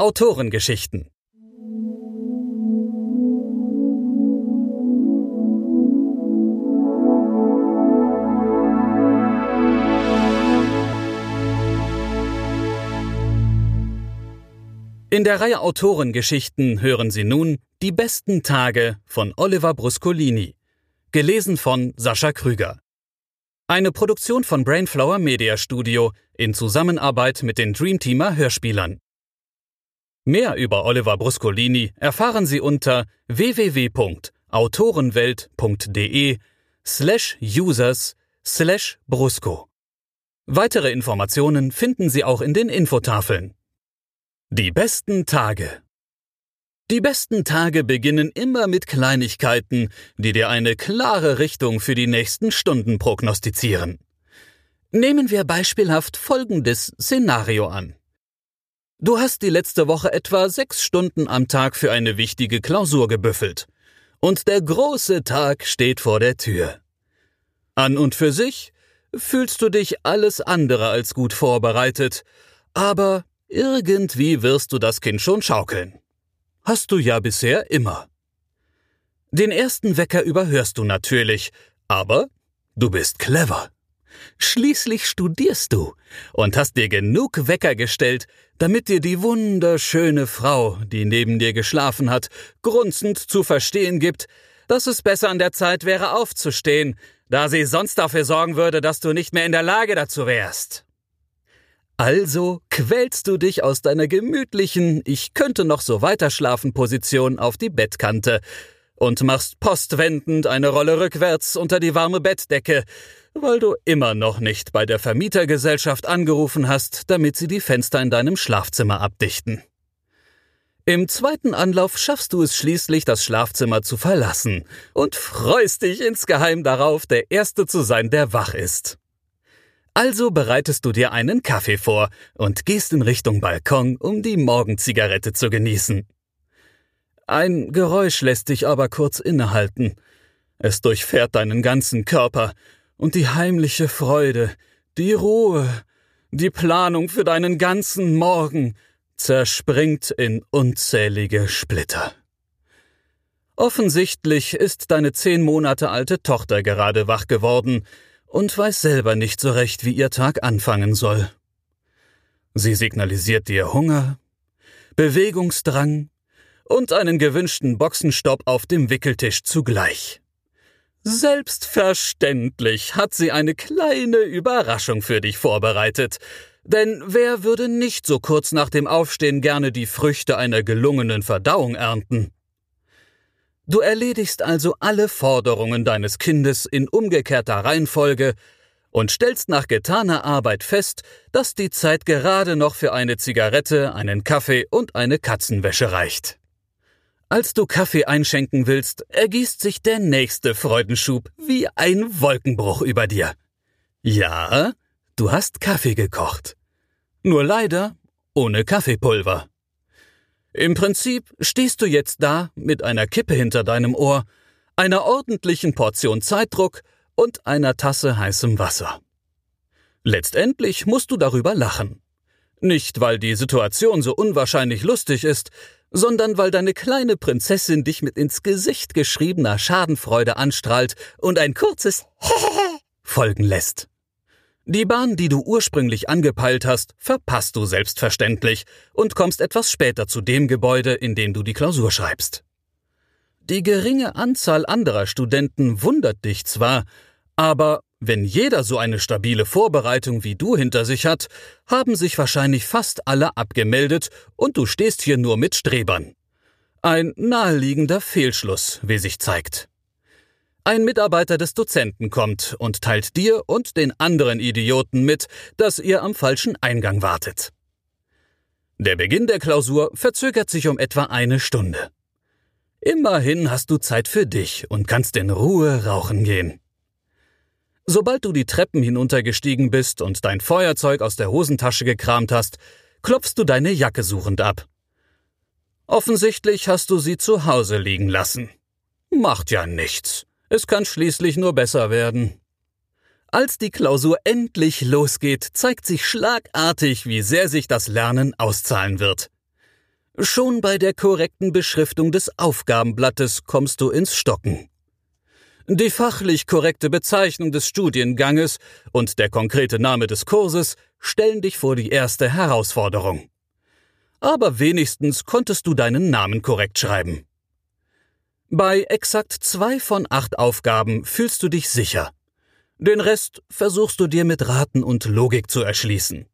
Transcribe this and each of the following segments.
Autorengeschichten In der Reihe Autorengeschichten hören Sie nun Die besten Tage von Oliver Bruscolini, gelesen von Sascha Krüger. Eine Produktion von Brainflower Media Studio in Zusammenarbeit mit den Dreamteamer Hörspielern. Mehr über Oliver Bruscolini erfahren Sie unter www.autorenwelt.de slash users slash brusco. Weitere Informationen finden Sie auch in den Infotafeln. Die besten Tage Die besten Tage beginnen immer mit Kleinigkeiten, die dir eine klare Richtung für die nächsten Stunden prognostizieren. Nehmen wir beispielhaft folgendes Szenario an. Du hast die letzte Woche etwa sechs Stunden am Tag für eine wichtige Klausur gebüffelt. Und der große Tag steht vor der Tür. An und für sich fühlst du dich alles andere als gut vorbereitet, aber irgendwie wirst du das Kind schon schaukeln. Hast du ja bisher immer. Den ersten Wecker überhörst du natürlich, aber du bist clever. Schließlich studierst du und hast dir genug Wecker gestellt, damit dir die wunderschöne Frau, die neben dir geschlafen hat, grunzend zu verstehen gibt, dass es besser an der Zeit wäre aufzustehen, da sie sonst dafür sorgen würde, dass du nicht mehr in der Lage dazu wärst. Also quälst du dich aus deiner gemütlichen Ich könnte noch so weiterschlafen Position auf die Bettkante und machst postwendend eine Rolle rückwärts unter die warme Bettdecke, weil du immer noch nicht bei der Vermietergesellschaft angerufen hast, damit sie die Fenster in deinem Schlafzimmer abdichten. Im zweiten Anlauf schaffst du es schließlich, das Schlafzimmer zu verlassen und freust dich insgeheim darauf, der Erste zu sein, der wach ist. Also bereitest du dir einen Kaffee vor und gehst in Richtung Balkon, um die Morgenzigarette zu genießen. Ein Geräusch lässt dich aber kurz innehalten. Es durchfährt deinen ganzen Körper, und die heimliche Freude, die Ruhe, die Planung für deinen ganzen Morgen zerspringt in unzählige Splitter. Offensichtlich ist deine zehn Monate alte Tochter gerade wach geworden, und weiß selber nicht so recht, wie ihr Tag anfangen soll. Sie signalisiert dir Hunger, Bewegungsdrang und einen gewünschten Boxenstopp auf dem Wickeltisch zugleich. Selbstverständlich hat sie eine kleine Überraschung für dich vorbereitet, denn wer würde nicht so kurz nach dem Aufstehen gerne die Früchte einer gelungenen Verdauung ernten? Du erledigst also alle Forderungen deines Kindes in umgekehrter Reihenfolge und stellst nach getaner Arbeit fest, dass die Zeit gerade noch für eine Zigarette, einen Kaffee und eine Katzenwäsche reicht. Als du Kaffee einschenken willst, ergießt sich der nächste Freudenschub wie ein Wolkenbruch über dir. Ja, du hast Kaffee gekocht. Nur leider ohne Kaffeepulver. Im Prinzip stehst du jetzt da mit einer Kippe hinter deinem Ohr, einer ordentlichen Portion Zeitdruck und einer Tasse heißem Wasser. Letztendlich musst du darüber lachen. Nicht, weil die Situation so unwahrscheinlich lustig ist, sondern weil deine kleine Prinzessin dich mit ins Gesicht geschriebener Schadenfreude anstrahlt und ein kurzes folgen lässt. Die Bahn, die du ursprünglich angepeilt hast, verpasst du selbstverständlich und kommst etwas später zu dem Gebäude, in dem du die Klausur schreibst. Die geringe Anzahl anderer Studenten wundert dich zwar, aber wenn jeder so eine stabile Vorbereitung wie du hinter sich hat, haben sich wahrscheinlich fast alle abgemeldet und du stehst hier nur mit Strebern. Ein naheliegender Fehlschluss, wie sich zeigt. Ein Mitarbeiter des Dozenten kommt und teilt dir und den anderen Idioten mit, dass ihr am falschen Eingang wartet. Der Beginn der Klausur verzögert sich um etwa eine Stunde. Immerhin hast du Zeit für dich und kannst in Ruhe rauchen gehen. Sobald du die Treppen hinuntergestiegen bist und dein Feuerzeug aus der Hosentasche gekramt hast, klopfst du deine Jacke suchend ab. Offensichtlich hast du sie zu Hause liegen lassen. Macht ja nichts. Es kann schließlich nur besser werden. Als die Klausur endlich losgeht, zeigt sich schlagartig, wie sehr sich das Lernen auszahlen wird. Schon bei der korrekten Beschriftung des Aufgabenblattes kommst du ins Stocken. Die fachlich korrekte Bezeichnung des Studienganges und der konkrete Name des Kurses stellen dich vor die erste Herausforderung. Aber wenigstens konntest du deinen Namen korrekt schreiben. Bei exakt zwei von acht Aufgaben fühlst du dich sicher. Den Rest versuchst du dir mit Raten und Logik zu erschließen.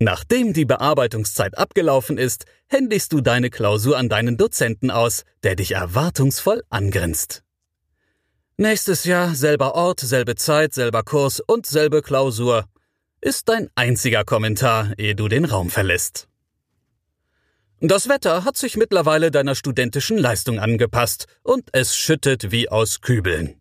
Nachdem die Bearbeitungszeit abgelaufen ist, händigst du deine Klausur an deinen Dozenten aus, der dich erwartungsvoll angrinst. Nächstes Jahr selber Ort, selbe Zeit, selber Kurs und selbe Klausur ist dein einziger Kommentar, ehe du den Raum verlässt. Das Wetter hat sich mittlerweile deiner studentischen Leistung angepasst und es schüttet wie aus Kübeln.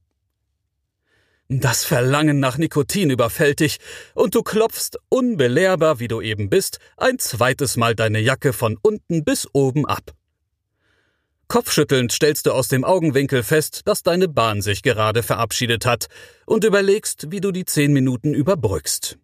Das Verlangen nach Nikotin überfällt dich und du klopfst, unbelehrbar wie du eben bist, ein zweites Mal deine Jacke von unten bis oben ab. Kopfschüttelnd stellst du aus dem Augenwinkel fest, dass deine Bahn sich gerade verabschiedet hat und überlegst, wie du die zehn Minuten überbrückst.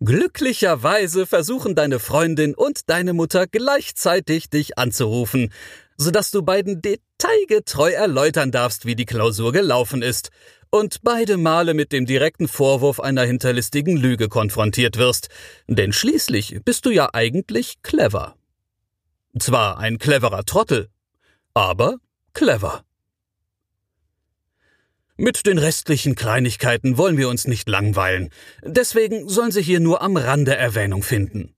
Glücklicherweise versuchen deine Freundin und deine Mutter gleichzeitig dich anzurufen, sodass du beiden detailgetreu erläutern darfst, wie die Klausur gelaufen ist und beide Male mit dem direkten Vorwurf einer hinterlistigen Lüge konfrontiert wirst, denn schließlich bist du ja eigentlich clever. Zwar ein cleverer Trottel, aber clever. Mit den restlichen Kleinigkeiten wollen wir uns nicht langweilen, deswegen sollen sie hier nur am Rande Erwähnung finden.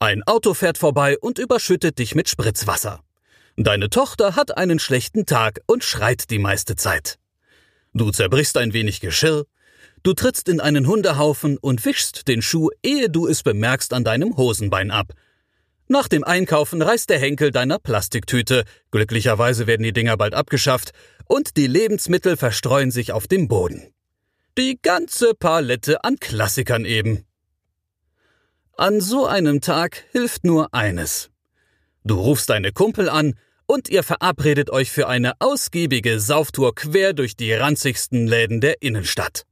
Ein Auto fährt vorbei und überschüttet dich mit Spritzwasser. Deine Tochter hat einen schlechten Tag und schreit die meiste Zeit. Du zerbrichst ein wenig Geschirr, du trittst in einen Hundehaufen und wischst den Schuh, ehe du es bemerkst, an deinem Hosenbein ab, nach dem Einkaufen reißt der Henkel deiner Plastiktüte, glücklicherweise werden die Dinger bald abgeschafft, und die Lebensmittel verstreuen sich auf dem Boden. Die ganze Palette an Klassikern eben. An so einem Tag hilft nur eines. Du rufst deine Kumpel an und ihr verabredet euch für eine ausgiebige Sauftour quer durch die ranzigsten Läden der Innenstadt.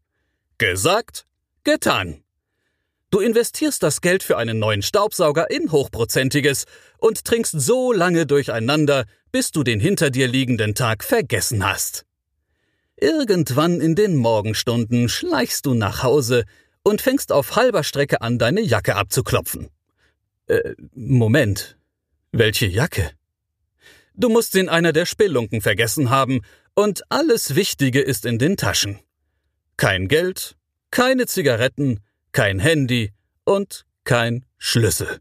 Gesagt, getan. Du investierst das Geld für einen neuen Staubsauger in hochprozentiges und trinkst so lange durcheinander, bis du den hinter dir liegenden Tag vergessen hast. Irgendwann in den Morgenstunden schleichst du nach Hause und fängst auf halber Strecke an, deine Jacke abzuklopfen. Äh, Moment. Welche Jacke? Du musst sie in einer der Spelunken vergessen haben, und alles Wichtige ist in den Taschen. Kein Geld, keine Zigaretten, kein Handy und kein Schlüssel.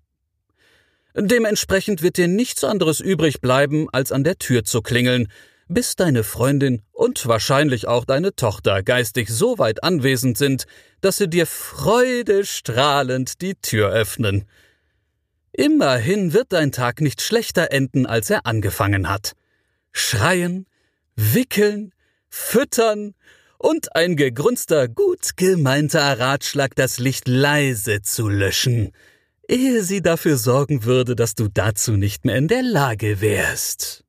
Dementsprechend wird dir nichts anderes übrig bleiben, als an der Tür zu klingeln, bis deine Freundin und wahrscheinlich auch deine Tochter geistig so weit anwesend sind, dass sie dir freudestrahlend die Tür öffnen. Immerhin wird dein Tag nicht schlechter enden, als er angefangen hat. Schreien, wickeln, füttern und ein gegrunzter, gut gemeinter Ratschlag, das Licht leise zu löschen, ehe sie dafür sorgen würde, dass du dazu nicht mehr in der Lage wärst.